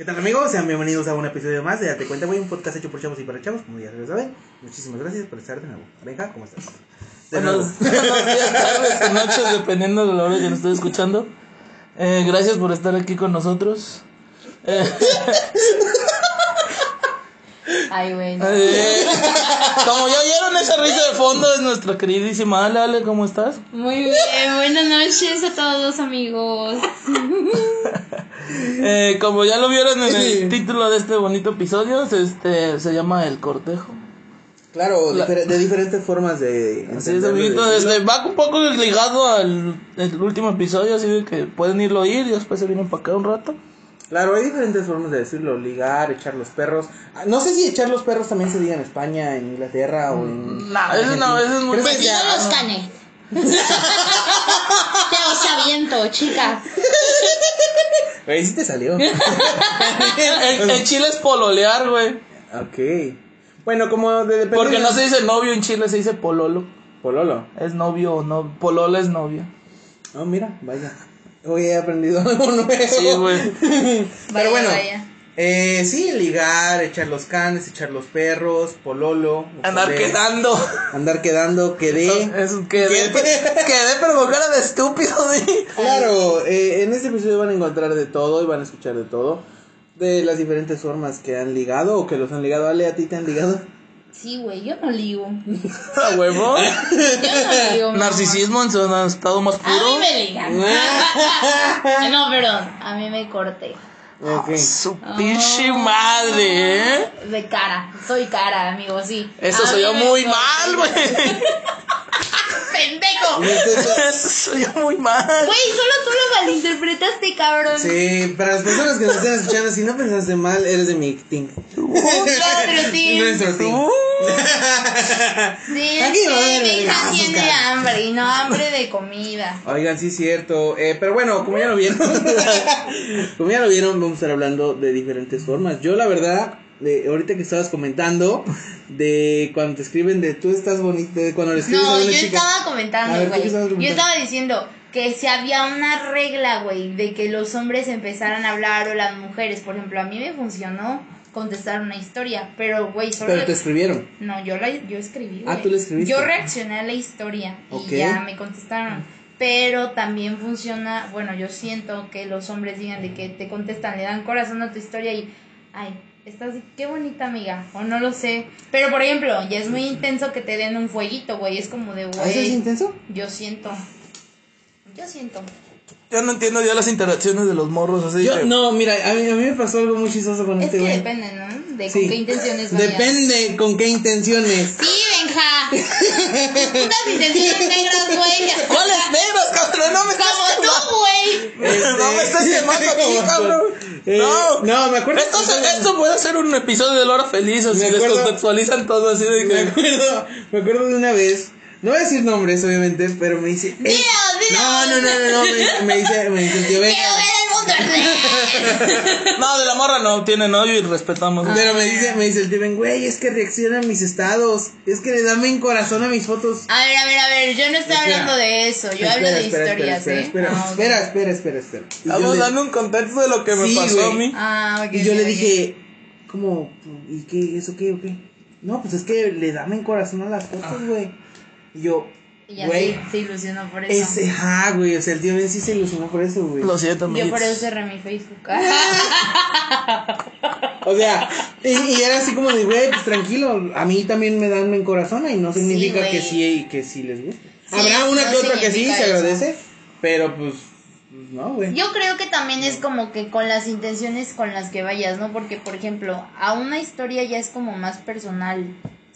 ¿Qué tal amigos? Sean bienvenidos a un episodio más de Date Cuenta, güey, un podcast hecho por chavos y para chavos, como ya se lo saben. Muchísimas gracias por estar de nuevo. Benja, ¿cómo estás? De. Buenos, buenos días, tardes o noches, dependiendo de la hora que nos esté escuchando. Eh, gracias por estar aquí con nosotros. Eh, Ay, güey. no. eh, como ya oyeron esa risa de fondo, es nuestra queridísima Ale. Ale, ¿cómo estás? Muy bien, buenas noches a todos, amigos. Eh, como ya lo vieron en el título de este bonito episodio, este se llama El Cortejo. Claro, La- difer- de diferentes formas de... Así es, amiguito, este, va un poco ligado al el último episodio, así de que pueden irlo a oír y después se vienen para acá un rato. Claro, hay diferentes formas de decirlo, ligar, echar los perros. Ah, No sé si echar los perros también se diga en España, en Inglaterra o en... No, eso no, eso es muy ¿Crees que Pues yo sea- los cane. Te os aviento, chicas. Güey, sí te salió. En, en Chile es pololear, güey. ok. Bueno, como de depende Porque de- no se dice novio en Chile, se dice pololo. Pololo. Es novio o no. Polola es novia. Oh, mira, vaya. Hoy he aprendido algo nuevo. Sí, güey. Pero Vaya, bueno, vaya. eh, sí, ligar, echar los canes, echar los perros, pololo. Andar joder, quedando. Andar quedando, quedé. Es, quedé, quedé, pero con cara de estúpido, güey. Claro, eh, en este episodio van a encontrar de todo y van a escuchar de todo. De las diferentes formas que han ligado o que los han ligado. Ale, ¿a ti te han ligado? Sí, güey, yo no ligo. A huevo. Yo no ligo. Narcisismo en su estado más amor. A mí puro. me ligan. no, perdón. A mí me corté. Ok. Su pinche madre, ¿eh? De cara. Soy cara, amigo, sí. Eso A soy yo muy corté. mal, güey. ¡Pendejo! Soy yo muy mal. Güey, solo tú lo malinterpretaste, cabrón. Sí, para las personas que nos estén escuchando, si no pensaste mal, eres de mi team. Nuestro team. Nuestro team. Uh, Sí, Aquí es va a regalos, tiene hambre y no hambre de comida. Oigan, sí es cierto. Eh, pero bueno, como ya lo vieron, como ya lo vieron, vamos a estar hablando de diferentes formas. Yo, la verdad, de, ahorita que estabas comentando, de cuando te escriben de tú estás bonita, de cuando le escribes a No, una yo chica. estaba A comentando, ver, ¿tú qué güey. Yo estaba diciendo que si había una regla, güey, de que los hombres empezaran a hablar o las mujeres, por ejemplo, a mí me funcionó contestar una historia, pero güey, solo Pero te escribieron. No, yo la yo escribí. Ah, güey. tú la escribiste. Yo reaccioné a la historia y ya me contestaron. Pero también funciona, bueno, yo siento que los hombres digan de que te contestan, le dan corazón a tu historia y, ay, estás, qué bonita amiga, o no lo sé. Pero por ejemplo, ya es muy intenso que te den un fueguito, güey, es como de, ¿Ah, ¿Eso es güey, intenso? yo siento, yo siento. Ya no entiendo ya las interacciones de los morros así. Yo, que- no, mira, a mí, a mí me pasó algo muy chistoso con Es este que güey. depende, ¿no? De Sí. con qué intenciones vayas. Depende con qué intenciones. Sí, Benja. Tus putas intenciones negras, güey. ¿Cuáles negros, cabrón? No me estás Como tú, güey. Este- No me estás quemando aquí, cabrón. Eh, No. no, me acuerdo. Esto, puede ser un episodio de Lora Feliz, así Me acuerdo- descontextualizan todo así de Me que. acuerdo, me acuerdo de una vez, no voy a decir nombres obviamente, pero me dice... eh. No, no, no, no, no, me, me dice, me dice tío Ben, No, de la morra no tiene novio y respetamos. pero me dice, me dice el tío Ben, güey, es que reacciona a mis estados, es que le dame en corazón a mis fotos. A ver, a ver, a ver, yo no estoy Espera. hablando de eso, yo hablo de espera, historias, espera, ¿eh? espera, Ah, espera, espera, espera, espera, Estamos le- dando un contexto de lo que me Sí, pasó a mí. Ah, ok. Y yo le ok. dije, ¿cómo? ¿Y qué? ¿Eso qué o qué? No, pues es que le dame en corazón a las fotos, güey. Y yo, Y ya güey, sí, se ilusionó por eso. ese, ajá, güey, o sea, el tío Ben sí se ilusionó por eso, güey. Lo siento, Yo por eso cerré mi Facebook. O sea, y, y era así como de, güey, pues tranquilo, a mí también me dan en corazón y no significa que sí que sí les guste. Sí, Habrá una no que otra que sí, se agradece, pero pues, pues no, güey. Yo creo que también es como que con las intenciones con las que vayas, ¿no? Porque, por ejemplo, a una historia ya es como más personal,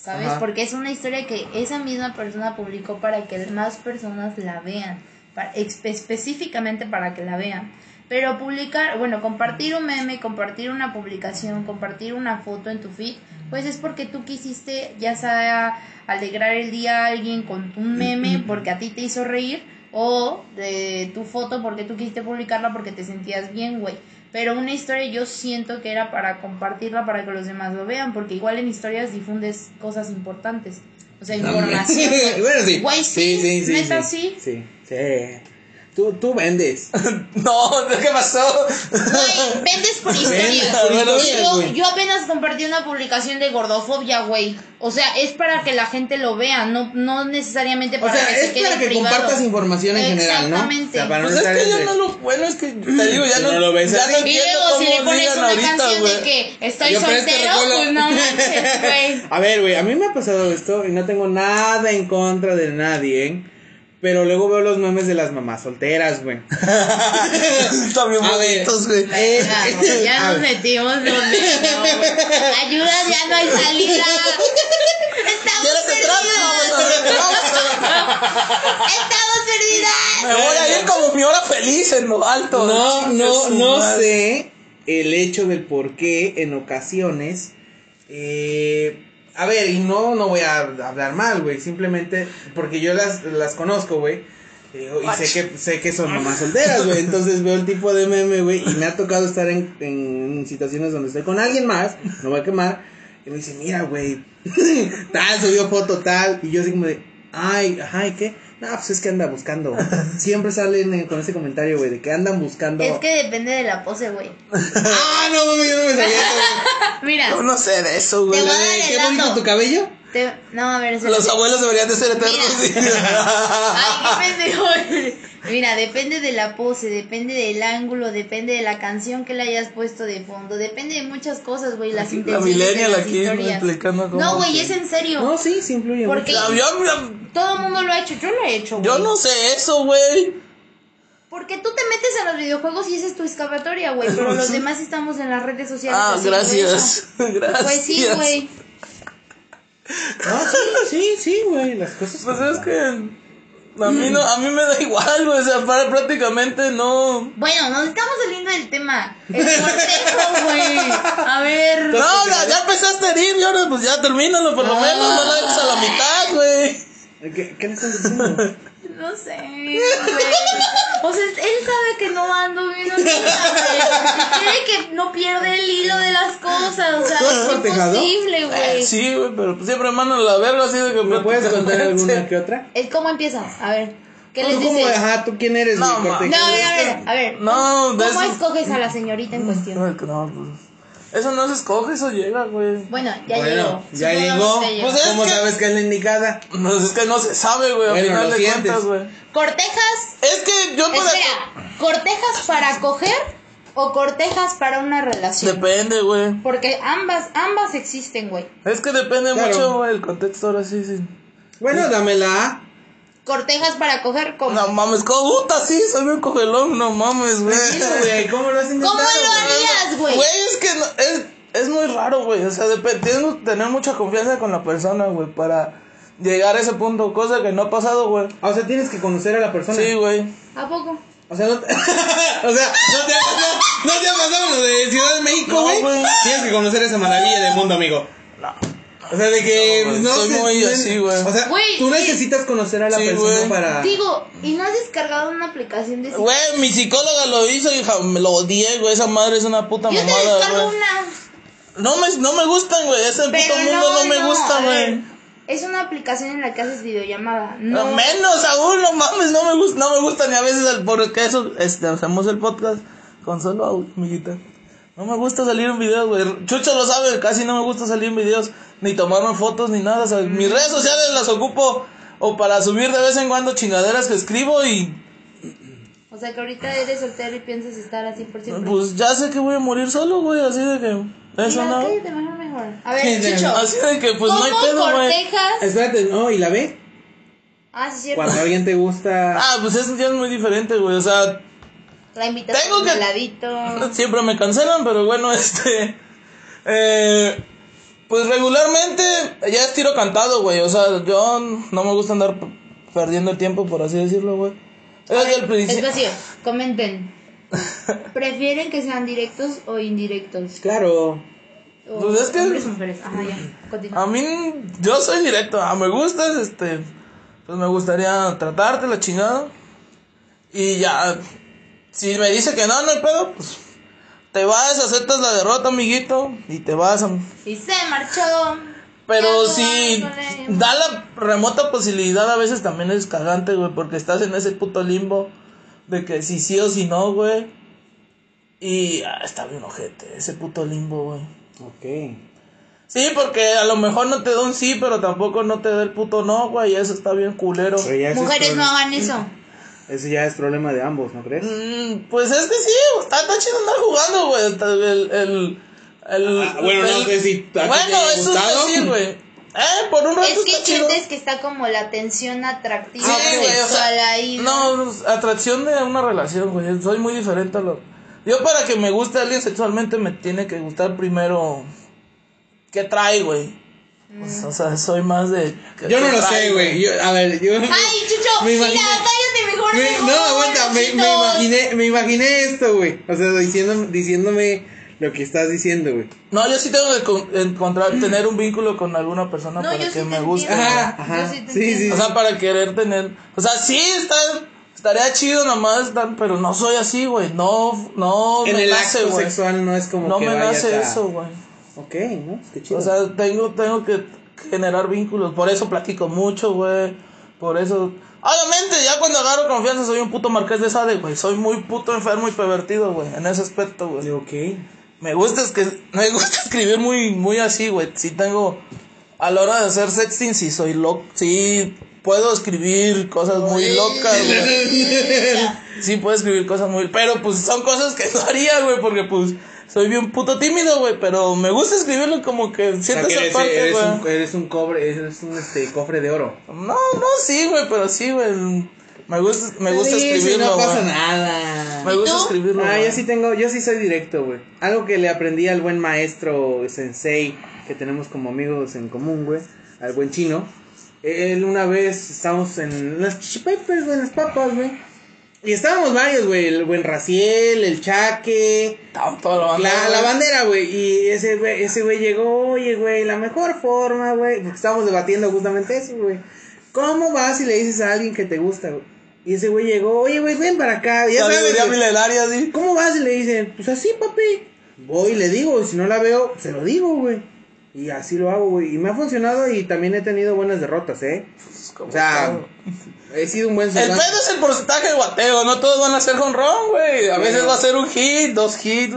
¿sabes? Ajá. Porque es una historia que esa misma persona publicó para que más personas la vean, para, espe- específicamente para que la vean. Pero publicar, bueno, compartir un meme, compartir una publicación, compartir una foto en tu feed, pues es porque tú quisiste ya sea alegrar el día a alguien con un meme porque a ti te hizo reír o de tu foto porque tú quisiste publicarla porque te sentías bien, güey. Pero una historia yo siento que era para compartirla para que los demás lo vean, porque igual en historias difundes cosas importantes. O sea, información. bueno, sí. Güey, sí, sí, sí, neta, sí. sí. Sí, sí. Tú, tú vendes. No, ¿qué pasó? Güey, vendes por Vendes historias. por Bueno, historias, yo, yo apenas compartí una publicación de gordofobia, güey. O sea, es para que la gente lo vea, no, no necesariamente O para sea, que se es quede para que privado. compartas información en general, ¿no? Exactamente. O sea, para no Pues es que yo no lo. Bueno, es que te digo, ya Si no, no lo ves ya así. no Y luego si le pones una ahorita, canción güey. de que estoy Yo, soltero, pues no manches, güey. A ver, güey, a mí me ha pasado esto y no tengo nada en contra de nadie, ¿eh? Pero luego veo los memes de las mamás solteras, güey. Ver. bonitos, güey. Eh, Ah, ya a nos ver. metimos donde no, güey. Ayuda, ya no hay salida. Estamos perdidas. Estamos perdidas. Me voy a ir como mi hora feliz en lo alto. No, no, no sé el hecho del por qué en ocasiones. eh, a ver, y no, no voy a hablar mal, güey. Simplemente porque yo las, las conozco, güey. Y, y sé que, sé que son mamás solteras, güey. Entonces veo el tipo de meme, güey. Y me ha tocado estar en, en situaciones donde estoy con alguien más. No voy a quemar. Y me dice, mira, güey. tal, subió foto, tal. Y yo así como de, ay, ay, ¿qué? No, pues es que anda buscando. Siempre salen eh, con ese comentario, güey, de que andan buscando. Es que depende de la pose, güey. Ah, no, mami, yo no me sabía eso, güey. Mira, Yo no sé de eso, güey. Te voy a La dar de, el ¿Qué dato. bonito tu cabello? te- no, a ver, Los abuelos deberían de ser eternos. Ay, qué pendejo. Mira, depende de la pose, depende del ángulo, depende de la canción que le hayas puesto de fondo, depende de muchas cosas, güey, las La intenciones de millennial las aquí historias. explicando cómo. No, güey, es en serio. No, sí, sí influye Porque- mucho. Yo, yo- Todo el mundo lo ha hecho, yo lo he hecho. yo güey. no sé eso, güey. Porque tú te metes en los videojuegos y esa es tu escapatoria, güey, pero los demás estamos en las redes sociales. Ah, gracias. Gracias. Pues sí, güey. No, sí, sí, sí, güey, las cosas. Pues es que a mí no, a mí me da igual, güey, o sea, para- prácticamente no. Bueno, nos estamos saliendo del tema. El cortejo, güey. A ver. No, ya, ya empezaste a herir, y ahora pues ya termínalo por lo Ah. menos, no la dejes a la mitad, güey. ¿Qué, qué le estás diciendo? No sé, güey. O sea, él sabe que no ando bien güey. Quiere que no pierde el hilo de las cosas. O sea, ¿Tú has es imposible, güey. Sí, güey, pero pues siempre mano la verga así de que ¿Me puedes contar alguna que otra? Es como empieza. A ver. ¿Qué les ¿Tú cómo, dices? ajá, tú quién eres, No, No, a ver, a ver, a ver. No, ¿Cómo eso- escoges a la señorita en cuestión? No, no, pues. Eso no se escoge, eso llega, güey. Bueno, ya Bueno, llegó. ya llegó. Pues es ¿Cómo que- sabes que es la indicada? No, es que no se sabe, güey, al Bueno, final lo de sientes. cuentas, güey. ¿Cortejas? Es que yo por Espera, ¿cortejas para coger o cortejas para una relación? Depende, güey. Porque ambas, ambas existen, güey. Es que depende Claro. mucho, güey, el contexto ahora sí, sí. Bueno, dámela. Cortejas para coger como. No mames, ¿cómo puta sí? Soy un cogelón, no mames, güey. ¿cómo lo has intentado? ¿Cómo lo güey? harías, güey? Güey, es que no- es, es muy raro, güey. O sea, dep- tienes que tener mucha confianza con la persona, güey, para llegar a ese punto. Cosa que no ha pasado, güey. Ah, O sea, tienes que conocer a la persona. Sí, güey. ¿A poco? O sea, no te... o sea, no te, ha pasado- no te ha pasado lo de Ciudad de México, güey. Tienes que conocer esa maravilla del mundo, amigo. No. O sea, de que No, no, soy sé, muy no- así, güey. O sea, Güey, tú sí. necesitas conocer a la Sí, persona güey. para Digo, ¿y no has descargado una aplicación de Güey, mi psicóloga lo hizo y me lo odié, güey. Esa madre es una puta Yo te mamada, descargo güey. una. No me, no me gustan, güey. Ese Pero puto mundo no, me gusta, güey. Es una aplicación en la que haces videollamada. No. No, menos aún, no mames, no me gusta, no me gusta ni a veces el, porque eso, este, hacemos el podcast con solo audio, amiguita. No me gusta salir en videos, güey. Chucho lo sabe, casi no me gusta salir en videos, ni tomarme fotos, ni nada. O sea, mis redes sociales las ocupo o para subir de vez en cuando chingaderas que escribo y O sea que ahorita eres soltero y piensas estar así por siempre. pues ya sé que voy a morir solo, güey, así de que eso Mira, no. mejor, mejor. A ver, sí, Chucho. Así de que pues no hay ¿Cómo pedo, güey. Espérate, no, ¿y la ve? Ah, sí, cierto. Cuando alguien te gusta... Ah, pues eso ya es muy diferente, güey. O sea, La invitación Tengo que-. Siempre me cancelan, pero bueno, este. Eh, pues regularmente ya es tiro cantado, güey. O sea, yo no me gusta andar perdiendo el tiempo, por así decirlo, güey. Desde el principio. Espacio, comenten. ¿Prefieren que sean directos o indirectos? Claro. O Pues es que- Hombres o mujeres. Ajá, ya. Continúa. A mí, yo soy directo. Ah, me gustas, este. Pues me gustaría tratarte la chingada. Y ya. Si me dice que no, no hay pedo, pues. Te vas, aceptas la derrota, amiguito. Y te vas. Y se marchó. Pero si da la remota posibilidad, a veces también es cagante, güey, porque estás en ese puto limbo. de que si sí o si no, güey. Y ah, está bien ojete, ese puto limbo, güey. Ok. Sí, porque a lo mejor no te da un sí, pero tampoco no te da el puto no, güey. Y eso está bien culero. Mujeres no hagan eso. Ese ya es problema de ambos, ¿no crees? Mm, pues es que sí, está, está chido andar jugando, güey. El, el, el, Ah, bueno, no sé si a te Bueno, haya eso es gustado. decir, güey. Eh, por un rato Es que está chido. sientes que está como la tensión atractiva Sí, güey, o sea, sexual ahí. ¿no? No, pues, atracción de una relación, güey. Soy muy diferente a lo. Yo, para que me guste alguien sexualmente, me tiene que gustar primero. ¿Qué trae, güey? Pues, o sea, soy más de. ¿qué- Yo no lo trae, sé, güey. A ver, yo. Ay, Chucho, Me mira, cállate mejor. Me- no, aguanta, me, imaginé, me imaginé esto, güey. O sea, diciendo, diciéndome lo que estás diciendo, güey. No, yo sí tengo que con- encontrar, tener un vínculo con alguna persona No, para que sí me te guste. Ajá, ajá. sí Sí. O sea, para querer tener. O sea, sí, está, estaría chido nomás, pero no soy así, güey. No, no En me el nace, acto güey. sexual no es como No que me nace a- eso, güey. Ok, ¿no? Qué chido. O sea, tengo, tengo que generar vínculos. Por eso platico mucho, güey. Por eso. Obviamente, ya cuando agarro confianza soy un puto marqués de Sade, güey. Soy muy puto enfermo y pervertido, güey. En ese aspecto, güey. ok. Me gusta es que me gusta escribir muy muy así, güey. Sí tengo a la hora de hacer sexting sí soy loco, sí puedo escribir cosas muy locas, güey. Sí puedo escribir cosas muy, pero pues son cosas que no haría, güey, porque pues soy bien puto tímido, güey, pero me gusta escribirlo como que O sea, siento que esa eres, parte, eres un, güey. eres un cobre, eres un este, cofre de oro. No, no, sí, güey, pero sí, güey. Me gusta me gusta Sí, sí, escribirlo, no pasa güey. nada. Me ¿Y gusta tú? escribirlo. Ah, yo sí tengo, yo sí soy directo, güey. Algo que le aprendí al buen maestro sensei que tenemos como amigos en común, güey, al buen chino. Él una vez estábamos en las chichipapers, güey, en las papas, güey. Y estábamos varios, güey, el buen Raciel, el Chaque, la la, bandera, güey. Y ese güey, ese güey llegó, oye, güey, la mejor forma, güey. Porque estábamos debatiendo justamente eso, güey. ¿Cómo vas y le dices a alguien que te gusta, güey? Y ese güey llegó, oye, güey, ven para acá. Ya sabes, milenaria, sí. ¿Cómo vas? Y le dicen, pues así, papi. Voy y le digo, y si no la veo, se lo digo, güey. Y así lo hago, güey. Y me ha funcionado y también he tenido buenas derrotas, ¿eh? O sea, he sido un buen El pedo es el porcentaje de guateo, no todos van a ser run, güey. A veces va a ser un hit, dos hits.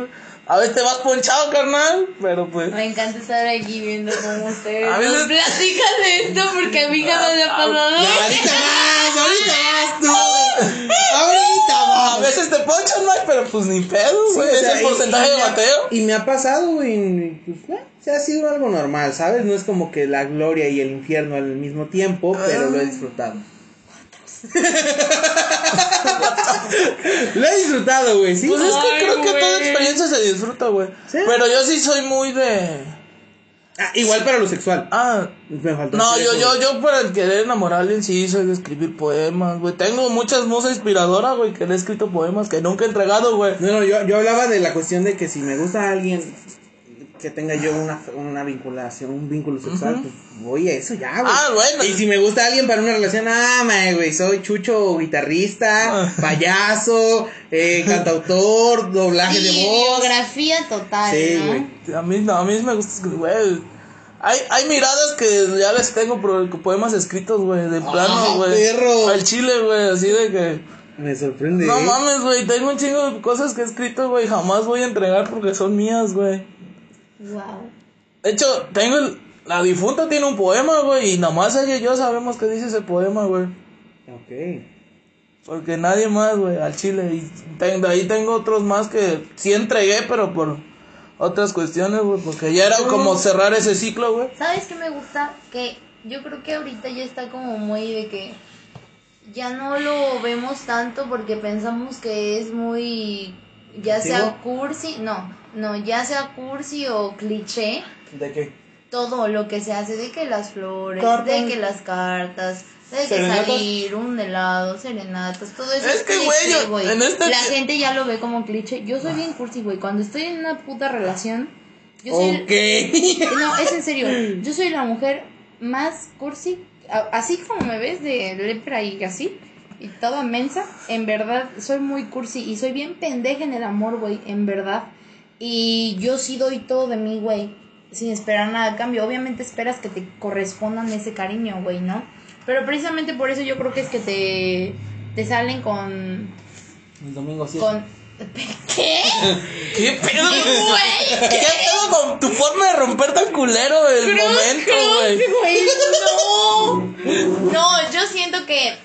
A veces te vas ponchado, carnal. Pero pues. Me encanta estar aquí viendo cómo ustedes A veces- platican de esto porque a mí jamás me ha pasado. Ya, ahorita más, ahorita tú. Ahorita A veces te ponchan, Mike, pero pues ni pedo, Sí, güey. o es sea, el porcentaje y de guateo. Y me ha pasado, güey. Pues, eh, se ha sido algo normal, ¿sabes? No es como que la gloria y el infierno al mismo tiempo, pero lo he disfrutado. lo he disfrutado, güey, sí. Pues es que Ay, creo que toda experiencia se disfruta, güey. Sí. Pero yo sí soy muy de. Ah, igual para lo sexual. Ah. Me faltó No, yo, yo, yo para el querer enamorar a alguien sí soy de escribir poemas, güey. Tengo muchas musas inspiradoras, güey, que le he escrito poemas que nunca he entregado, güey. No, no, yo, yo hablaba de la cuestión de que si me gusta alguien que tenga yo una, una vinculación, un vínculo sexual, pues voy a eso ya, güey. Ah, bueno. Y si me gusta alguien para una relación, ah, güey, soy chucho guitarrista, Ah. payaso, eh, cantautor, doblaje de voz. biografía total, Sí, ¿no? güey. A mí, no, a mí me gusta escribir, güey. Hay, hay miradas que ya les tengo pro- poemas escritos, güey, de plano, Ah, güey. perro. Al chile, güey, así de que... Me sorprende. No ¿eh? mames, güey, tengo un chingo de cosas que he escrito, güey, jamás voy a entregar porque son mías, güey. Wow. De hecho, tengo el- La difunta tiene un poema, güey, y nomás ella y yo sabemos qué dice ese poema, güey. Ok. Porque nadie más, güey, al chile. Y ten- de ahí tengo otros más que sí entregué, pero por otras cuestiones, güey, porque ya era como cerrar ese ciclo, güey. ¿Sabes qué me gusta? Que yo creo que ahorita ya está como muy de que ya no lo vemos tanto porque pensamos que es muy ya sea cursi, no, no, ya sea cursi o cliché, ¿De qué? todo lo que se hace de que las flores, Cartas. de que las cartas, de que Serenatas. salir, un helado, serenatas, todo eso Es es, que, cliché, güey, este- La gente ya lo ve como cliché. Yo soy bien cursi, güey. Cuando estoy en una puta relación, yo soy Ok. no, es en serio. Yo soy la mujer más cursi, así como me ves de lepra y así, y toda mensa. En verdad, soy muy cursi y soy bien pendeja en el amor, güey, en verdad. Y yo sí doy todo de mí, güey, sin esperar nada a cambio. Obviamente esperas que te correspondan ese cariño, güey, ¿no? Pero precisamente por eso yo creo que es que te, te salen con El domingo 7. con... ¿Qué? ¿Qué pedo? ¿Qué, güey? ¿Qué pedo con tu forma de romper tan culero el momento, güey? Güey, no. No, yo siento que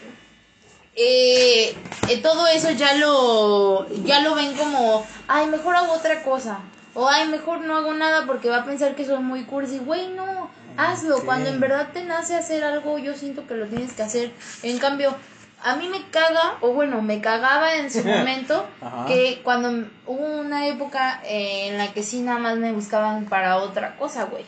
eh, eh, todo eso ya lo ya lo ven como, ay, mejor hago otra cosa. O ay, mejor no hago nada porque va a pensar que soy muy cursi. Güey, no, hazlo. Cuando en verdad te nace hacer algo, yo siento que lo tienes que hacer. En cambio, a mí me caga, o bueno, me cagaba en su momento, que cuando hubo una época eh, en la que sí nada más me buscaban para otra cosa, güey.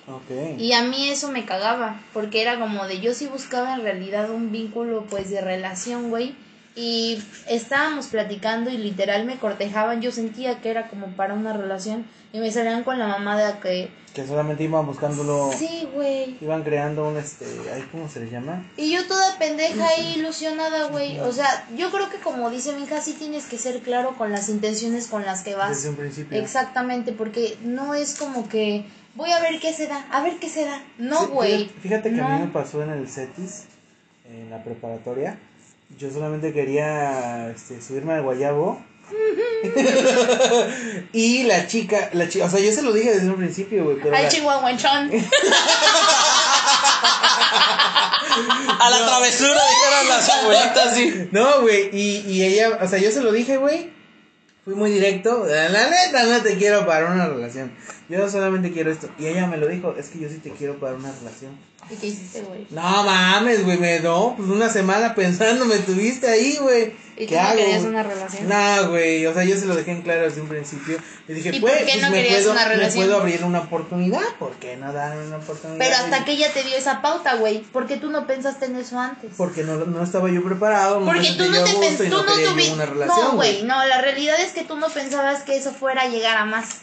Y a mí eso me cagaba, porque era como de yo sí buscaba en realidad un vínculo pues de relación, güey. Y estábamos platicando y literal me cortejaban, yo sentía que era como para una relación y me salían con la mamada que Que solamente iban buscándolo. sí, güey. Iban creando un este. ¿Cómo se le llama? Y yo toda pendeja y ilusionada, güey. O sea, yo creo que como dice mi hija, sí tienes que ser claro con las intenciones con las que vas. Desde un principio. Exactamente, porque no es como que voy a ver qué se da, a ver qué se da. No, Sí, güey. fíjate- Fíjate que a mí me pasó en el CETIS, en la preparatoria. Yo solamente quería este, subirme al guayabo. y la chica, la chica, o sea, yo se lo dije desde un principio, güey, Ay, la- chihuahuanchón. A la travesura, dijeron las abuelitas, sí. No, güey, y, y ella, o sea, yo se lo dije, güey. Fui muy directo. La neta, no te quiero para una relación. Yo solamente quiero esto. Y ella me lo dijo, es que yo sí te quiero para una relación. ¿Y qué hiciste, güey? No mames, güey, me no, pues una semana pensando me tuviste ahí, güey. ¿Y ¿Qué tú no hago? querías una relación? No, güey, o sea, yo se lo dejé en claro desde un principio. Le dije, ¿Y pues, por qué pues, no me, querías puedo, una me relación? puedo abrir una oportunidad. ¿Por qué no darme una oportunidad? Pero hasta que ella te dio esa pauta, güey. ¿Por qué tú no pensaste en eso antes? Porque no, no estaba yo preparado. no me Porque tú no te tú no no quería yo una relación, no, güey, no, la realidad es que tú no pensabas que eso fuera a llegar a más.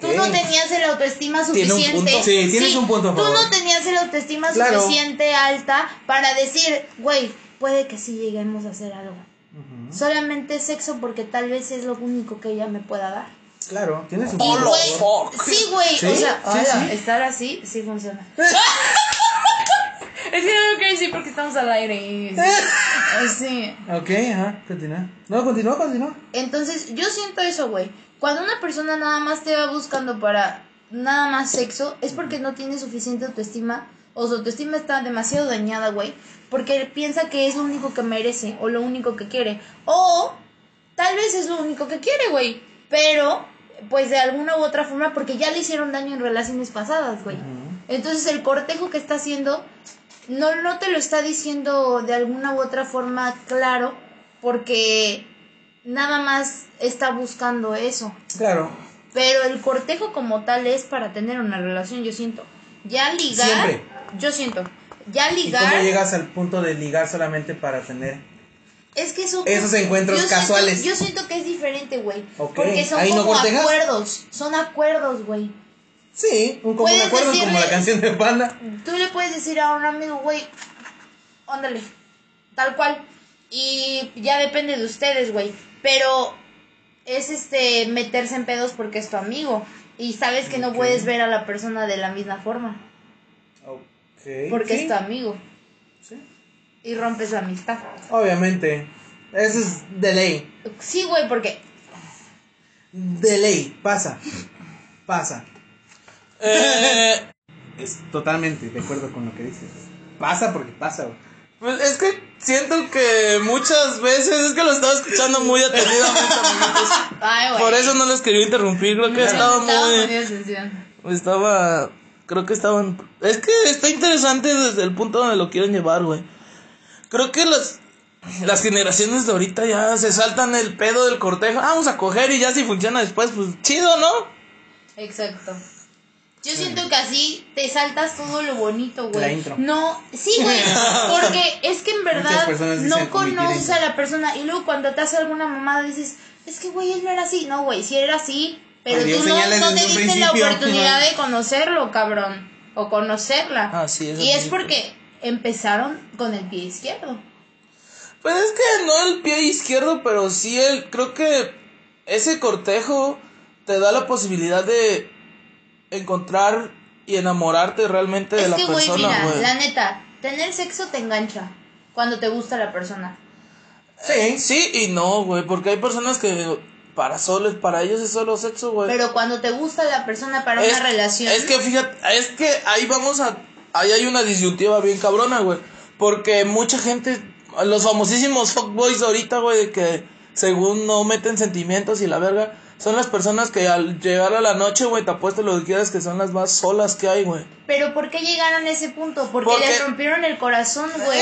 Tú no tenías el autoestima suficiente. Sí, tienes un punto a Tú favor. no tenías el autoestima Claro. suficiente alta para decir, güey, puede que sí lleguemos a hacer algo. Solamente sexo porque tal vez es lo único que ella me pueda dar. Claro, tienes un punto. fuck. sí, güey, ¿Sí? o sea, Sí, hola, sí. estar así sí funciona. es que no quiero decir porque estamos al aire. y- Sí. Ok, ajá, continúa. No, continúa, continúa. Entonces, yo siento eso, güey. Cuando una persona nada más te va buscando para nada más sexo, es porque no tiene suficiente autoestima o su autoestima está demasiado dañada, güey. Porque piensa que es lo único que merece o lo único que quiere. O tal vez es lo único que quiere, güey. Pero, pues de alguna u otra forma, porque ya le hicieron daño en relaciones pasadas, güey. Entonces, el cortejo que está haciendo no, no te lo está diciendo de alguna u otra forma claro, porque nada más está buscando eso. Claro. Pero el cortejo como tal es para tener una relación, yo siento. Ya ligar, Siempre. yo siento. Ya ¿Y ligar, cómo llegas al punto de ligar solamente para tener? es que eso, Esos encuentros yo siento- casuales. yo siento que es diferente, güey. Porque son ¿ahí no como acuerdos, son acuerdos, güey. Sí, un común acuerdo como la canción de Panda. Tú le puedes decir a un amigo, güey, ándale, tal cual. Y ya depende de ustedes, güey. Pero es este meterse en pedos porque es tu amigo. Y sabes que no puedes ver a la persona de la misma forma. Ok. Porque sí, es tu amigo. sí. Y rompes la amistad. Obviamente. Eso es de ley. Sí, güey, porque De ley. Pasa. Pasa. Eh, Es totalmente de acuerdo con lo que dices. Pasa porque pasa, güey. Pues es que siento que muchas veces es que lo estaba escuchando muy atentamente, amiguitos. Ay. Por eso no les quería interrumpir, creo que estaba Estaba muy... Estaba. Creo que estaban. Es que está interesante desde el punto donde lo quieren llevar, güey. Creo que las. Las generaciones de ahorita ya se saltan el pedo del cortejo. Ah, vamos a coger y ya si funciona después, pues chido, ¿no? Exacto. Yo siento que así te saltas todo lo bonito, güey. La intro. No, sí, güey. Porque es que en verdad no conoces a la persona y luego cuando te hace alguna mamada dices, es que güey, él no era así. No, güey, sí era así. Pero tú no, no te diste la oportunidad de conocerlo, cabrón. O conocerla. Ah, sí, eso y es porque empezaron con el pie izquierdo. Pues es que no el pie izquierdo, pero sí el. Creo que ese cortejo te da la posibilidad de encontrar y enamorarte realmente de la que, güey, persona, mira, güey. la neta, tener sexo te engancha cuando te gusta la persona. Sí. Sí y no, güey, porque hay personas que para solo, para ellos es solo sexo, güey. Pero cuando te gusta la persona para es, una relación. Es que fíjate, es que ahí vamos a. Ahí hay una disyuntiva bien cabrona, güey. Porque mucha gente, los famosísimos fuckboys ahorita, güey, de que según no meten sentimientos y la verga, son las personas que al llegar a la noche, güey, te apuesto lo que quieras que son las más solas que hay, güey. Pero ¿por qué llegaron a ese punto? Porque, Porque- les rompieron el corazón, güey.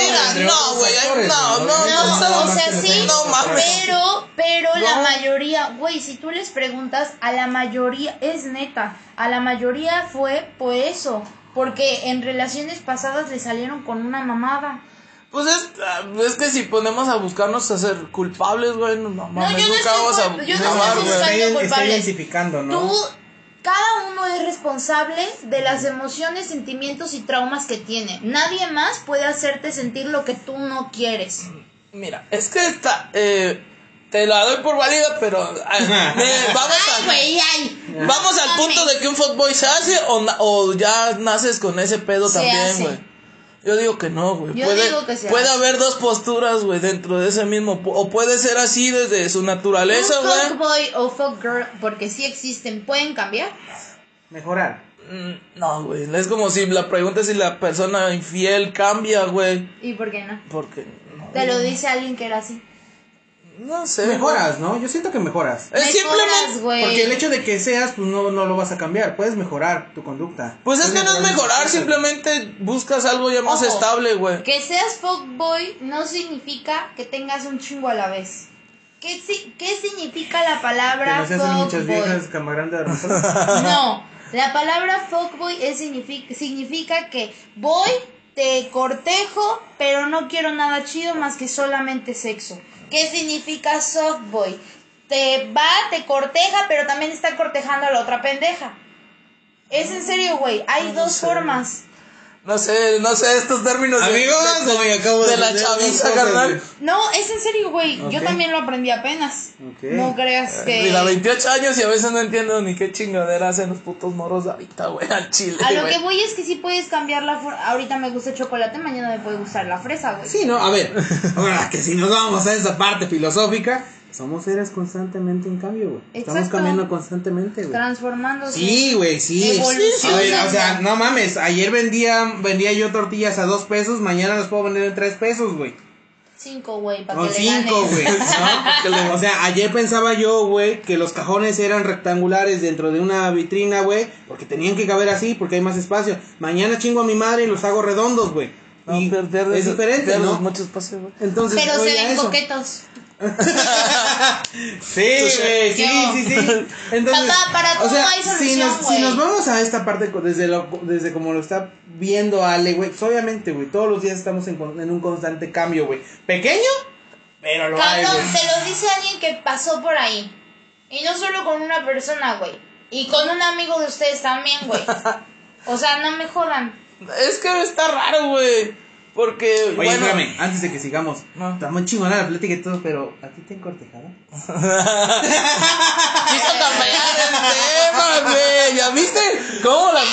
No, güey, no, ¿no? no, No, no, nada o sea, sí, se no mames. pero, pero la mayoría, güey, si tú les preguntas, a la mayoría, es neta, a la mayoría fue por eso, porque en relaciones pasadas le salieron con una mamada. Pues es, es que si ponemos a buscarnos a ser culpables, güey, no, no mames, yo no nunca estoy vamos a cul- yo no acabar, estoy güey. buscando- Está, está culpables. identificando, ¿no? Tú, cada uno es responsable de las emociones, sentimientos y traumas que tiene. Nadie más puede hacerte sentir lo que tú no quieres. Mira, es que está, eh, te la doy por válida, pero ah, me- vamos Ay, a, güey, ay. vamos al punto de que un fuckboy se hace o, na- o ya naces con ese pedo Se también, hace. güey. Yo digo que no, güey. Yo Puede, digo que puede haber dos posturas, güey, dentro de ese mismo. O puede ser así desde su naturaleza, un güey. fuckboy o fuckgirl, porque sí existen, pueden cambiar. Mejorar. Mm, No, güey. Es como si la pregunta es si la persona infiel cambia, güey. ¿Y por qué no? Porque. No, Te lo dice alguien que era así. No sé. Mejoras, ¿no? Yo siento que mejoras. Es Mejoras, simplemente. güey. Porque el hecho de que seas, pues no, no lo vas a cambiar. Puedes mejorar tu conducta. Pues es que no es mejorar, simplemente buscas algo ya más Ojo. estable, güey. Que seas fuckboy no significa que tengas un chingo a la vez. ¿Qué, si- qué significa la Que palabra muchas viejas de razón. No, la palabra fuckboy es significa, significa que voy, te cortejo, pero no quiero nada chido más que solamente sexo. ¿Qué significa softboy? Te va, te corteja, pero también está cortejando a la otra pendeja. Es en serio, güey. Hay dos sé. formas. No sé, no sé estos términos de- Amigos, de, hoy acabo de de la chaviza, carnal. No, es en serio, güey. Yo también lo aprendí apenas. No creas que... Mira, 28 años y a veces no entiendo ni qué chingadera hacen los putos moros de ahorita, güey, al chile, A lo que voy es que sí puedes cambiar la forma. Ahorita me gusta el chocolate, mañana me puede gustar la fresa, güey. Sí, no, a ver. Ahora que si nos vamos a esa parte filosófica, somos seres constantemente en cambio, güey. Estamos cambiando constantemente, güey. Transformándose. Sí, güey, sí. A ver, o sea, no mames. Ayer vendía, vendía yo tortillas a dos pesos, mañana las puedo vender en tres pesos, güey. Cinco, güey, para O que cinco, le güey. ¿no? O sea, ayer pensaba yo, güey, que los cajones eran rectangulares dentro de una vitrina, güey, porque tenían que caber así, porque hay más espacio. Mañana chingo a mi madre y los hago redondos, güey. No, y pierdes- es diferente, ¿no? mucho espacio, güey. Entonces, Pero se ven eso. coquetos. Sí, güey, sí, sí, sí. Entonces, Papá, para o sea, hay si nos, si nos vamos a esta parte desde lo, desde como lo está viendo Ale, güey, pues obviamente, güey, todos los días estamos en, con- en un constante cambio, güey. Pequeño, pero lo hay, Cabrón, güey. te lo dice alguien que pasó por ahí. Y no solo con una persona, güey. Y con un amigo de ustedes también, güey. O sea, no me jodan. Es que está raro, güey. Porque, Oye, bueno. espérame, antes de que sigamos, No. está muy chingona la plática y todo, pero ¿a ti te han cortejado? Quiso cambiar el tema, güey. ¿Ya viste? ¿Cómo las, mu-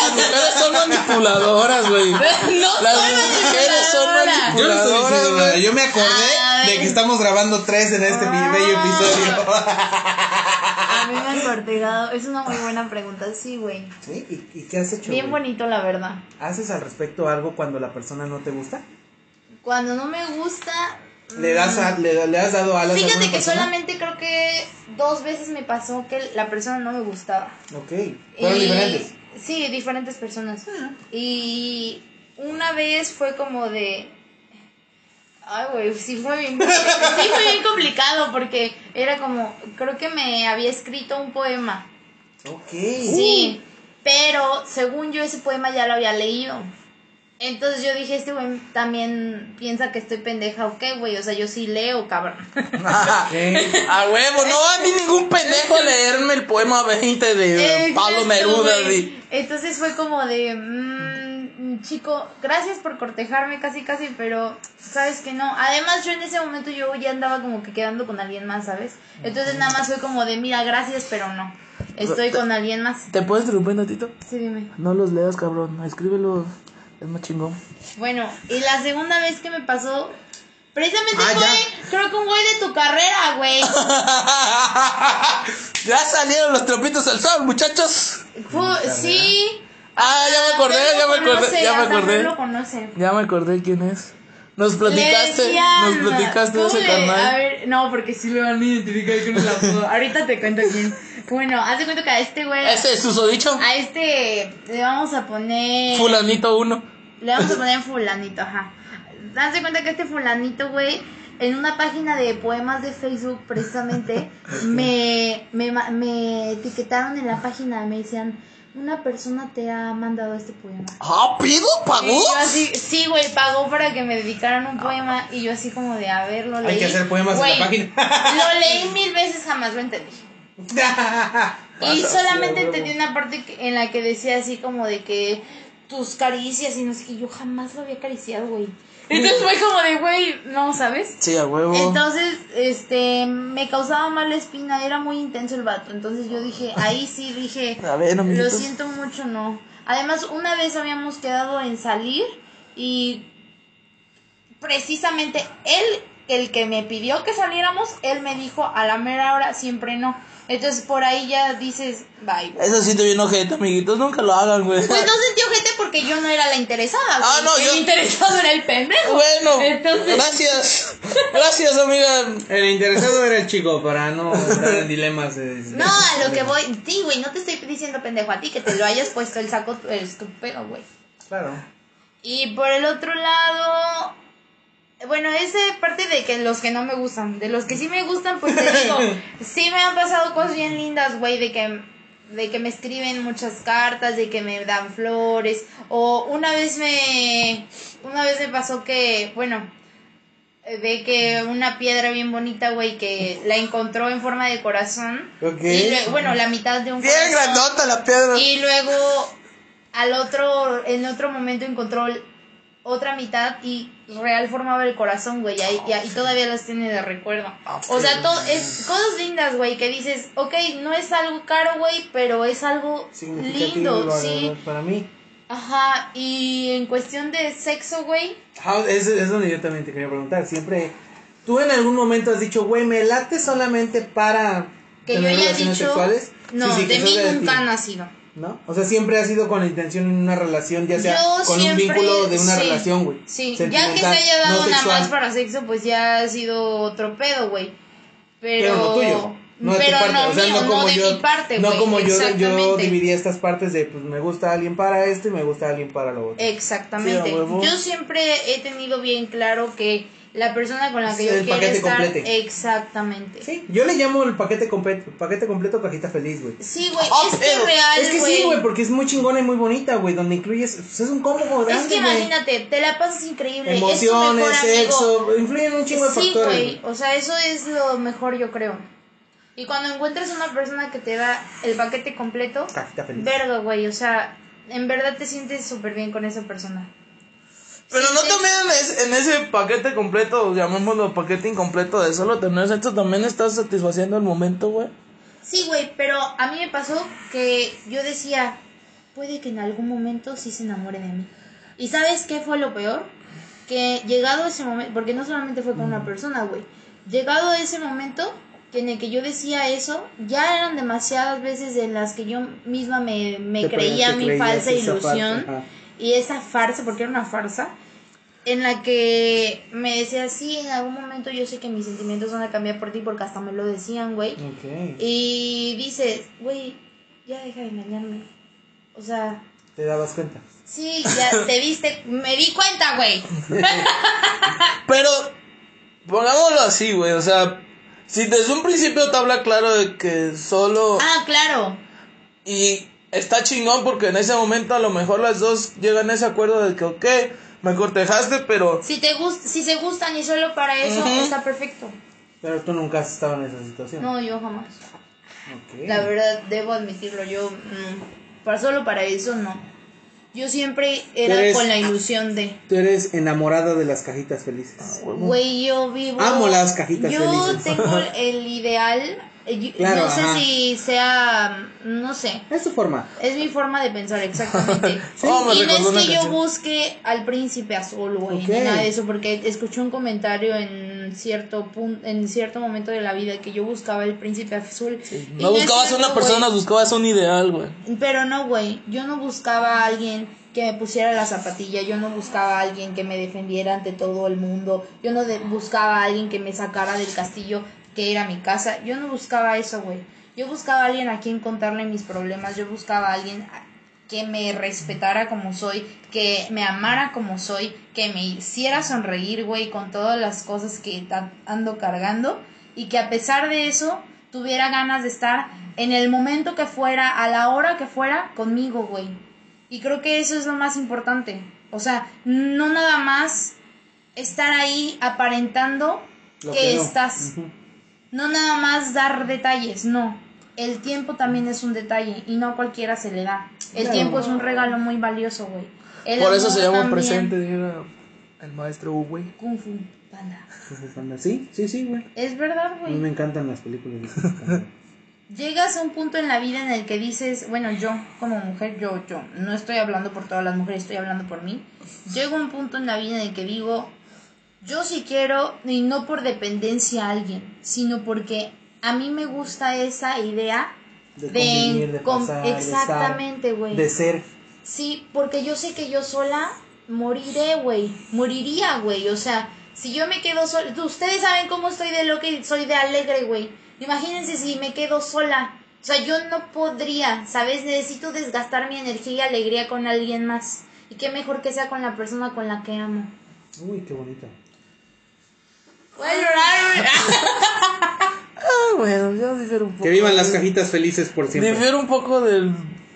las mujeres son manipuladoras, güey? No Las soy mujeres son. Yo no manipuladoras, yo me acordé de que estamos grabando tres en este Ah. bello episodio. A mí me han cortejado. Es una muy buena pregunta. Sí, güey. ¿Sí? ¿Y, y qué has hecho? Bien güey? bonito, la verdad. ¿Haces al respecto algo cuando la persona no te gusta? Cuando no me gusta. ¿Le, das a- le, le has dado alas a Fíjate alguna que persona? solamente creo que dos veces me pasó que la persona no me gustaba. Ok, fueron diferentes. Sí, diferentes personas. Y una vez fue como de... Ay, güey, sí fue bien, sí fue bien complicado porque era como, creo que me había escrito un poema. Ok. Sí, pero según yo ese poema ya lo había leído. Entonces yo dije, este güey también piensa que estoy pendeja o qué, güey. O sea, yo sí leo, cabrón. A huevo, no va a ni ningún pendejo leerme el poema 20 de Pablo Neruda. Entonces fue como de, mm, chico, gracias por cortejarme casi casi, pero sabes que no. Además yo en ese momento yo ya andaba como que quedando con alguien más, ¿sabes? Entonces nada más fue como de, mira, gracias, pero no. Estoy con alguien más. ¿Te puedes interrumpir un ratito? Sí, dime. No los leas, cabrón. Escríbelos. Es más chingón. Bueno, y la segunda vez que me pasó, precisamente Ah, fue, ya. creo que un güey de tu carrera, güey. ya salieron los tropitos al sol, muchachos. Sí. Ah, ya me acordé, ya me acordé, conoce, ya me acordé. lo conoce. Ya me acordé quién es. Nos platicaste, nos platicaste de ese ¿cómo le- A ver, no, porque sí lo van a identificar con la foto. Ahorita te cuento quién. Bueno, haz de cuenta que a este güey. Ese es susodicho. A este le vamos a poner. Fulanito uno. Le vamos a poner fulanito, ajá. Haz de cuenta que este fulanito, güey, en una página de poemas de Facebook, precisamente, me, me, me etiquetaron en la página, me decían, una persona te ha mandado este poema. Ah, pido, pagó. así, sí, güey, pagó para que me dedicaran un poema y yo así como de, a ver, lo leí. Hay que hacer poemas en la página. Lo leí mil veces, jamás lo entendí. Y solamente entendí una parte en la que decía así como de que tus caricias y no sé qué, yo jamás lo había acariciado, güey. Entonces fue como de, güey, no, ¿sabes? Sí, a huevo. Entonces, este, me causaba mala espina, era muy intenso el vato. Entonces yo dije, ahí sí dije, A ver, lo siento mucho, no. Además, una vez habíamos quedado en salir y precisamente él, el que me pidió que saliéramos, él me dijo a la mera hora siempre no. Entonces por ahí ya dices, bye. Eso sí te viene ojete, amiguitos. Nunca lo hagan, güey. Pues no sentí ojete porque yo no era la interesada. Ah, no, el yo- interesado era el pendejo. Bueno, Entonces- gracias. Gracias, amiga. El interesado era el chico, para no entrar en dilemas. de- No, a lo que voy, sí, güey, no te estoy diciendo pendejo a ti que te lo hayas puesto el saco, es tu pedo, güey. Claro. Y por el otro lado, bueno, esa parte de que los que no me gustan, de los que sí me gustan, pues te digo, sí me han pasado cosas bien lindas, güey, de que de que me escriben muchas cartas, de que me dan flores, o una vez me una vez me pasó que, bueno, de que una piedra bien bonita, güey, que la encontró en forma de corazón. Ok. Y bueno, la mitad de un Bien corazón. grandota la piedra. Y luego al otro, en otro momento encontró otra mitad y real formaba el corazón, güey, y, y, todavía las tiene de recuerdo. O sea, todo, es cosas lindas, güey, que dices, ok, no es algo caro, güey, pero es algo lindo, sí. Para mí. Ajá, y en cuestión de sexo, güey, Ah, Es, es donde yo también te quería preguntar. Siempre. ¿Tú en algún momento has dicho, güey, me late solamente para que yo haya dicho, sexuales? no, Sí, sí, que de mí nunca ha nacido. ¿No? O sea, siempre ha sido con la intención en una relación, ya sea Yo con siempre- un vínculo de una sí, relación, güey. Sí, ya que se haya dado no nada más para sexo, pues ya ha sido otro pedo, güey. Pero, Pero no tuyo. No de tu pero parte. no o sea, mío, no como de yo. mi parte, no como yo, yo dividía estas partes de, pues me gusta alguien para esto y me gusta alguien para lo otro. Exactamente. Sí, yo siempre he tenido bien claro que la persona con la que Es yo el quiero paquete estar. complete. Exactamente. Sí, yo le llamo el paquete completo, paquete completo cajita feliz, güey. Sí, güey, Ah, es que real, Es que sí, güey, porque es muy chingona y muy bonita, güey, donde incluyes, pues, es un combo Es grande, que güey. imagínate, te la pasas increíble. es tu Emociones, amigo. sexo, influyen un chingo de Sí, factores. güey, o sea, eso es lo mejor, yo creo. Y cuando encuentras una persona que te da el paquete completo, Cajita feliz. verga, güey, o sea, en verdad te sientes súper bien con esa persona. Pero no también en, es- en ese paquete completo, llamémoslo paquete incompleto de solo tener sexo, también estás satisfaciendo el momento, güey. Sí, güey, pero a mí me pasó que yo decía, puede que en algún momento sí se enamore de mí. ¿Y sabes qué fue lo peor? Que llegado ese momento, porque no solamente fue con una persona, güey, llegado ese momento que en el que yo decía eso, ya eran demasiadas veces en las que yo misma me, creía mi falsa ilusión. Y esa farsa, porque era una farsa, en la que me decía, sí, en algún momento yo sé que mis sentimientos van a cambiar por ti porque hasta me lo decían, güey. Y dices, güey, ya deja de engañarme. O sea, Te dabas cuenta. sí, ya te viste, me di cuenta, güey. Pero, pongámoslo así, güey, o sea, si desde un principio te habla claro de que solo... Ah, claro. Y está chingón porque en ese momento a lo mejor las dos llegan a ese acuerdo de que, ok, me cortejaste, pero... Si te gust si se gustan y solo para eso, está perfecto. Pero tú nunca has estado en esa situación. No, yo jamás. Ok. La verdad, debo admitirlo, yo mm, para solo para eso no. Yo siempre era Eres- con la ilusión de, Tú eres enamorada de las cajitas felices. güey, yo vivo. Amo las cajitas Yo felices. tengo el ideal. Eh, Claro, no sé ajá. si sea, no sé. Es tu forma. Es mi forma de pensar, exactamente. Oh, me y no es que yo busque al príncipe azul, güey, ni nada de eso, porque escuché un comentario en cierto punto, en cierto momento de la vida que yo buscaba el príncipe azul. No buscabas a una persona, buscabas un ideal, güey. Pero no, güey, yo no buscaba a alguien que me pusiera la zapatilla, yo no buscaba a alguien que me defendiera ante todo el mundo, yo no de- buscaba a alguien que me sacara del castillo que era mi casa, yo no buscaba eso, güey. Yo buscaba a alguien a quien contarle mis problemas, yo buscaba a alguien a- que me respetara como soy, que me amara como soy, que me hiciera sonreír, güey, con todas las cosas que ando cargando y que a pesar de eso tuviera ganas de estar en el momento que fuera, a la hora que fuera, conmigo, güey. Y creo que eso es lo más importante. O sea, no nada más estar ahí aparentando que, no. estás. No nada más dar detalles, no. El tiempo también es un detalle y no a cualquiera se le da. El Claro. tiempo es un regalo muy valioso, güey. Por eso se llama presente, dijera el maestro Uwe. Kung Fu Panda. Sí, sí, sí, güey. Es verdad, A mí güey. me encantan las películas. de Kung Fu Panda. Llegas a un punto en la vida en el que dices, bueno, yo como mujer, yo, yo, no estoy hablando por todas las mujeres, estoy hablando por mí. Llego a un punto en la vida en el que digo, yo sí quiero, y no por dependencia a alguien, sino porque a mí me gusta esa idea De de, convivir, pasar, exactamente, güey. De ser. Sí, porque yo sé que yo sola moriré, güey. Moriría, güey. O sea, si yo me quedo sola. Ustedes saben cómo estoy de lo que soy de alegre, güey. Imagínense si me quedo sola. O sea, yo no podría, ¿sabes? Necesito desgastar mi energía y alegría con alguien más. Y qué mejor que sea con la persona con la que amo. Uy, qué bonito. Voy a llorar, güey. Ah, bueno, yo difiero un poco. Que vivan las cajitas felices por siempre. Difiero un poco del.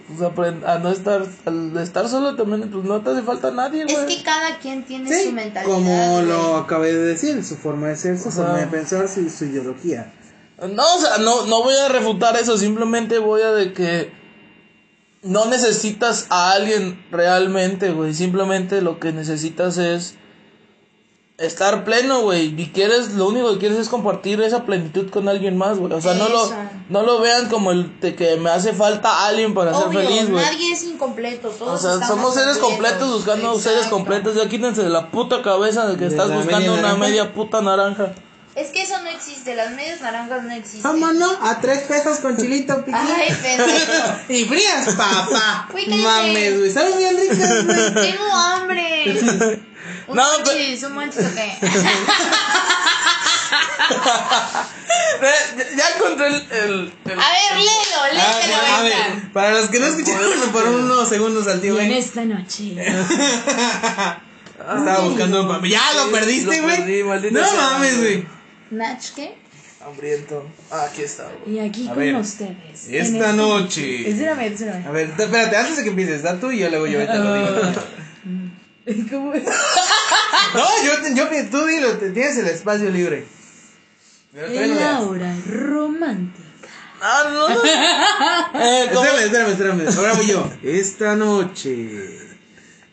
pues, aprend- a no estar. Al estar solo también, pues no te hace falta nadie, güey. Es que cada quien tiene Sí, su mentalidad. como güey. lo acabé de decir, su forma de ser, su forma de pensar, su, su ideología. No, o sea, no, no voy a refutar eso, simplemente voy a de que no necesitas a alguien realmente, güey. Simplemente lo que necesitas es estar pleno, güey. Y quieres, lo único que quieres es compartir esa plenitud con alguien más, güey. O sea, no lo, no lo vean como el de que me hace falta alguien para ser feliz, güey. nadie es incompleto. Todos O sea, estamos somos seres completos buscando seres completos. Ya quítense de la puta cabeza de que ¿De estás buscando media una naranja? media puta naranja. Es que eso no existe, las medias naranjas no existen. Vámonos a tres pesos con chilito piquín. Ay, pendejo. y frías, papá. Mames, güey. Saben bien ricas, güey. Tengo hambre. Un No, monchis, un monchis o qué. Eh, Ya encontré el. el- el- A ver, léelo, A léelo. ver, a ver, para los que no escucharon por unos segundos al tío Y en esta noche. estaba buscando un papel. Ya lo perdiste, güey. No sea, mames, güey. ¿Nach qué? Hambriento. Ah, aquí está, güey. Y aquí A con ver, ustedes. esta este- noche. Espérame, espérame. A ver, te- espérate, antes de que empieces, da tú y yo luego yo te lo digo. ¿Cómo es? No, yo, te- yo, tú dilo, te- tienes el espacio libre. Pero todavía no En la leas. hora romántica. Ah, no, no. Eh. Espérame, espérame, espérame. Ahora voy yo. Esta noche,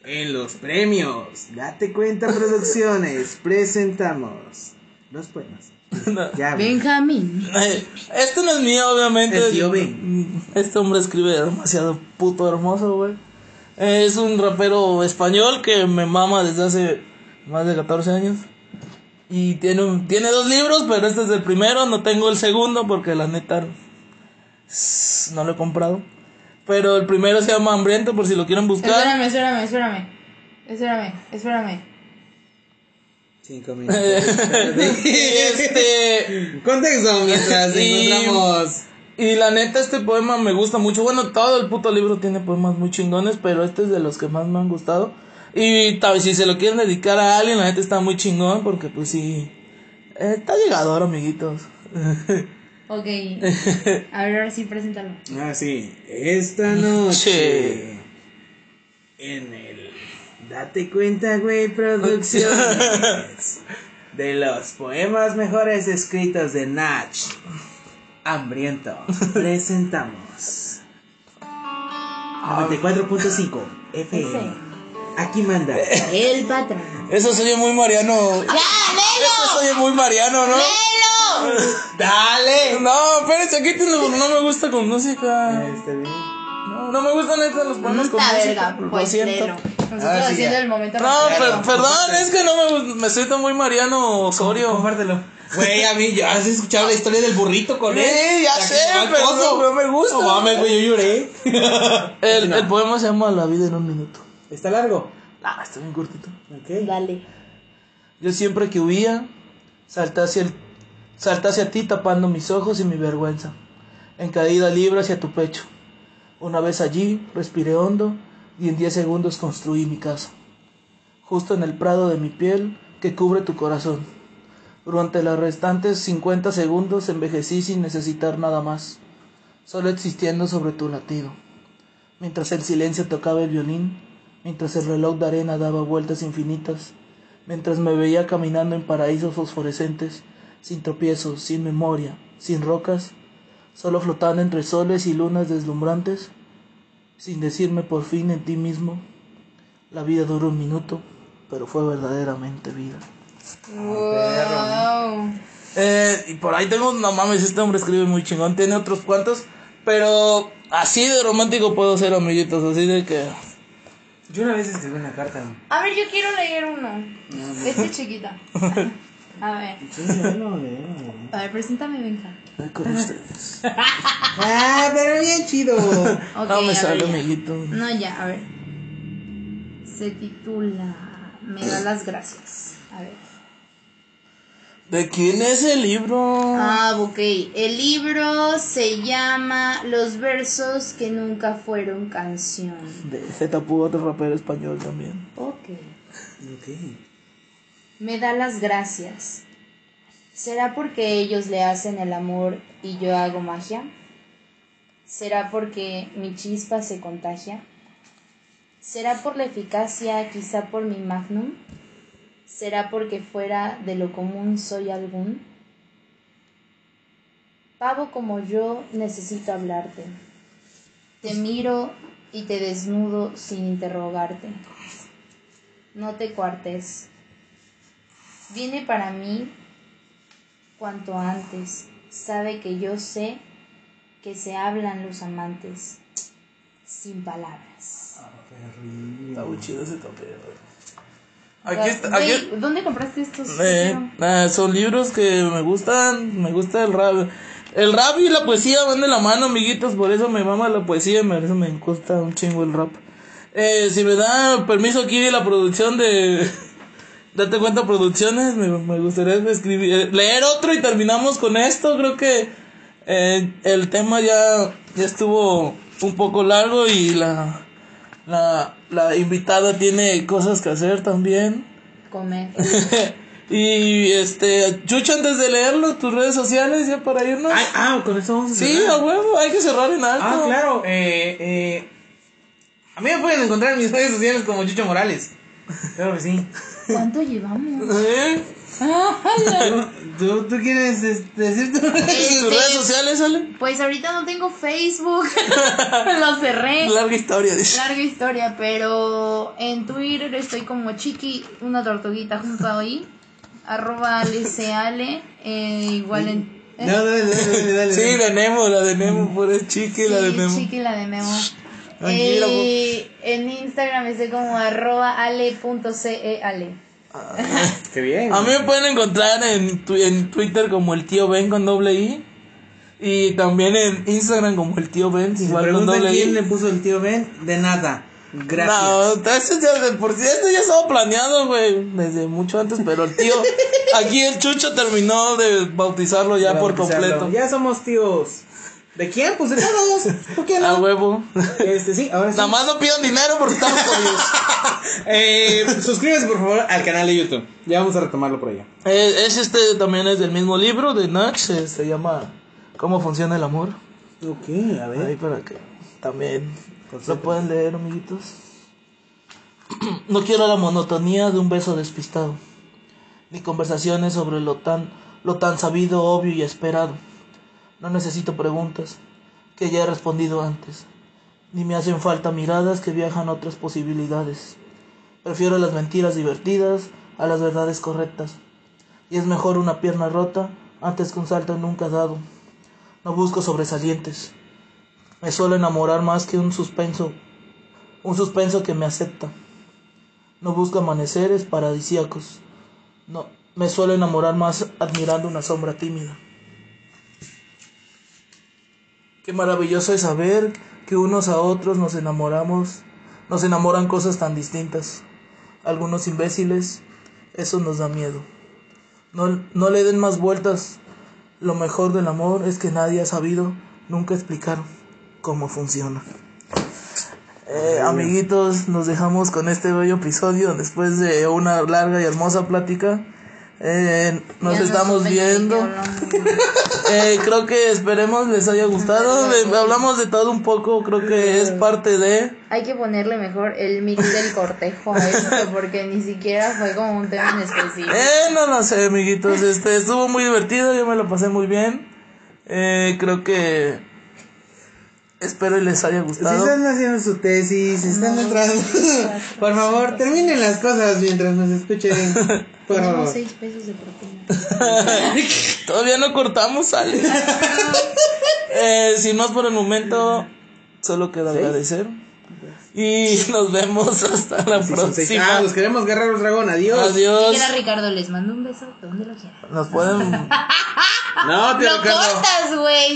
en los premios, Date Cuenta Producciones, presentamos los poemas. No. Ya. Benjamín. Eh, Este no es mío, obviamente. El tío Ben. Este hombre escribe demasiado puto hermoso, güey. Es un rapero español que me mama desde hace más de 14 años. Y tiene, un- tiene dos libros, pero este es el primero. No tengo el segundo porque la neta s- no lo he comprado. Pero el primero se llama Hambriento por si lo quieren buscar. Espérame, espérame, espérame. Espérame, espérame. Cinco minutos. y este. Contexto mientras Y- encontramos. Y la neta, este poema me gusta mucho. Bueno, todo el puto libro tiene poemas muy chingones, pero este es de los que más me han gustado. Y tal vez si se lo quieren dedicar a alguien, la neta está muy chingón, porque pues sí. eh, está llegador, amiguitos. Ok. A ver, ahora sí, preséntalo. Ah, sí. Esta noche. En el. Date cuenta, güey, producciones. De los poemas mejores escritos de Nach. Hambriento. Presentamos. 94.5 FM. Aquí manda. El patrón. Eso soy muy mariano. ¡Ya, Eso soy muy mariano, ¿no? ¡Dale! No, espérense, quítenlo porque no me gusta con música. Este bien. No, no me gustan neta los poemas con música. verga, lo pues siento. léelo. Nosotros sí, haciendo ya. el momento. No, per- perdón, es que no me, me siento muy Mariano Osorio. Compártelo. Güey, a mí, ¿has escuchado la historia del burrito con él? Sí, ya sé, pero no- no me gusta. No mames, güey, yo lloré. El, el poema se llama La vida en un minuto. Está largo. Ah, está bien cortito. Ok. Dale. Yo siempre que huía, salté hacia, el, salté hacia ti tapando mis ojos y mi vergüenza. En caída libre hacia tu pecho. Una vez allí, respiré hondo y en 10 segundos construí mi casa. Justo en el prado de mi piel que cubre tu corazón. Durante los restantes 50 segundos envejecí sin necesitar nada más, solo existiendo sobre tu latido. Mientras el silencio tocaba el violín, mientras el reloj de arena daba vueltas infinitas, mientras me veía caminando en paraísos fosforescentes, sin tropiezos, sin memoria, sin rocas, solo flotando entre soles y lunas deslumbrantes, sin decirme por fin en ti mismo, la vida duró un minuto, pero fue verdaderamente vida. Wow. Eh, y por ahí tengo, no mames, este hombre escribe muy chingón, tiene otros cuantos, pero así de romántico puedo ser, amiguitos, así de que... Yo una vez escribí una carta. A ver, yo quiero leer uno. Este chiquita. A ver. A ver, preséntame, Benja. Ay, con ustedes. Ah, pero bien chido. No me sale, amiguito. No, ya, a ver. Se titula Me da las gracias. A ver. ¿De quién es el libro? Ah, ok. El libro se llama Los versos que nunca fueron canción. De Zetapu, otro rapero español también. Ok. Ok. Me da las gracias. ¿Será porque ellos le hacen el amor y yo hago magia? ¿Será porque mi chispa se contagia? ¿Será por la eficacia, quizá por mi magnum? ¿Será porque fuera de lo común soy algún? Pavo como yo necesito hablarte. Te miro y te desnudo sin interrogarte. No te cuartes. Viene para mí cuanto antes. Sabe que yo sé que se hablan los amantes sin palabras. Está muy chido ese tapero. Aquí está, aquí, Güey, ¿Dónde compraste estos? eh, ah, son libros que me gustan, me gusta el rap. El rap y la poesía van de la mano, amiguitos, por eso me mama la poesía, y por eso me gusta un chingo el rap. Eh, si me da permiso aquí de la producción de Date cuenta producciones, me, me gustaría escribir, eh, leer otro y terminamos con esto, creo que eh, el tema ya, ya estuvo un poco largo y la, la, la invitada tiene cosas que hacer también. Comer. y este, Chucho, antes de leerlo, tus redes sociales ya para irnos. Ay, ah, con eso vamos a sí, cerrar. a huevo, hay que cerrar en alto. Ah, claro. Eh, eh, a mí me pueden encontrar en mis redes sociales como Chucho Morales. Claro que sí. ¿Cuánto llevamos? ¿Eh? ¿Tú, tú quieres este, decir tu ¿Tus Este, redes sociales, Ale? Pues ahorita no tengo Facebook. Lo cerré. Larga historia, dice. Larga historia, pero en Twitter estoy como chiqui, una tortuguita junto ahí. Arroba aleceale. Eh, igual en. ¿eh? No, dale, dale, dale, dale. Sí, de Nemo, la de Nemo, por el chique, la de Sí, Nemo. Chiqui, la de. Tranquila, Eh, en Instagram estoy como arroba ale.ceale. Qué bien. A mí me pueden encontrar en, tu- en Twitter como el tío Ben con doble I. Y también en Instagram como el tío Ben, Si igual con doble quién I. le puso el tío Ben, de nada. Gracias. No, eso ya por esto ya estaba planeado, güey, desde mucho antes, pero el tío, aquí el Chucho terminó de bautizarlo ya por completo. Ya somos tíos. ¿De quién? Pues de todos. ¿Por qué no? A huevo. Este, sí, ahora sí. Nada más no pidan dinero porque estamos jodidos. Eh, suscríbase por favor al canal de YouTube. Ya vamos a retomarlo por allá. Eh, es este también es del mismo libro de Nach, eh, se llama ¿Cómo funciona el amor? Ok, a Ahí para que también lo pueden leer, amiguitos. No quiero la monotonía de un beso despistado, ni conversaciones sobre lo tan, lo tan sabido, obvio y esperado. No necesito preguntas que ya he respondido antes, ni me hacen falta miradas que viajan a otras posibilidades. Prefiero las mentiras divertidas a las verdades correctas, y es mejor una pierna rota antes que un salto nunca dado. No busco sobresalientes, me suelo enamorar más que un suspenso, un suspenso que me acepta. no busca amaneceres paradisíacos. No, me suelo enamorar más admirando una sombra tímida. Qué maravilloso es saber que unos a otros nos enamoramos, nos enamoran cosas tan distintas. Algunos imbéciles, eso nos da miedo. No, no le den más vueltas. Lo mejor del amor es que nadie ha sabido nunca explicar cómo funciona. Eh, amiguitos, nos dejamos con este bello episodio después de una larga y hermosa plática. Eh, nos estamos viendo. Eh, creo que esperemos les haya gustado. De- hablamos de todo un poco, creo que es parte de... Hay que ponerle mejor el mix del cortejo a esto porque ni siquiera fue como un tema en específico. Eh, no lo sé, amiguitos. Este, estuvo muy divertido, yo me lo pasé muy bien. Eh, creo que... Espero y les haya Si gustado. están haciendo su tesis, están entrando. Por favor, terminen las cosas mientras nos escuchen. Por Tenemos favor. seis pesos de propina. Todavía no cortamos, sale. eh, sin más por el momento, solo queda agradecer. Y nos vemos hasta la Sí, próxima. Ah, los queremos guerreros dragón. Adiós. Adiós. Quiera Ricardo, les mando un beso donde lo quieran. Nos pueden No, tío Lo Ricardo. cortas, güey.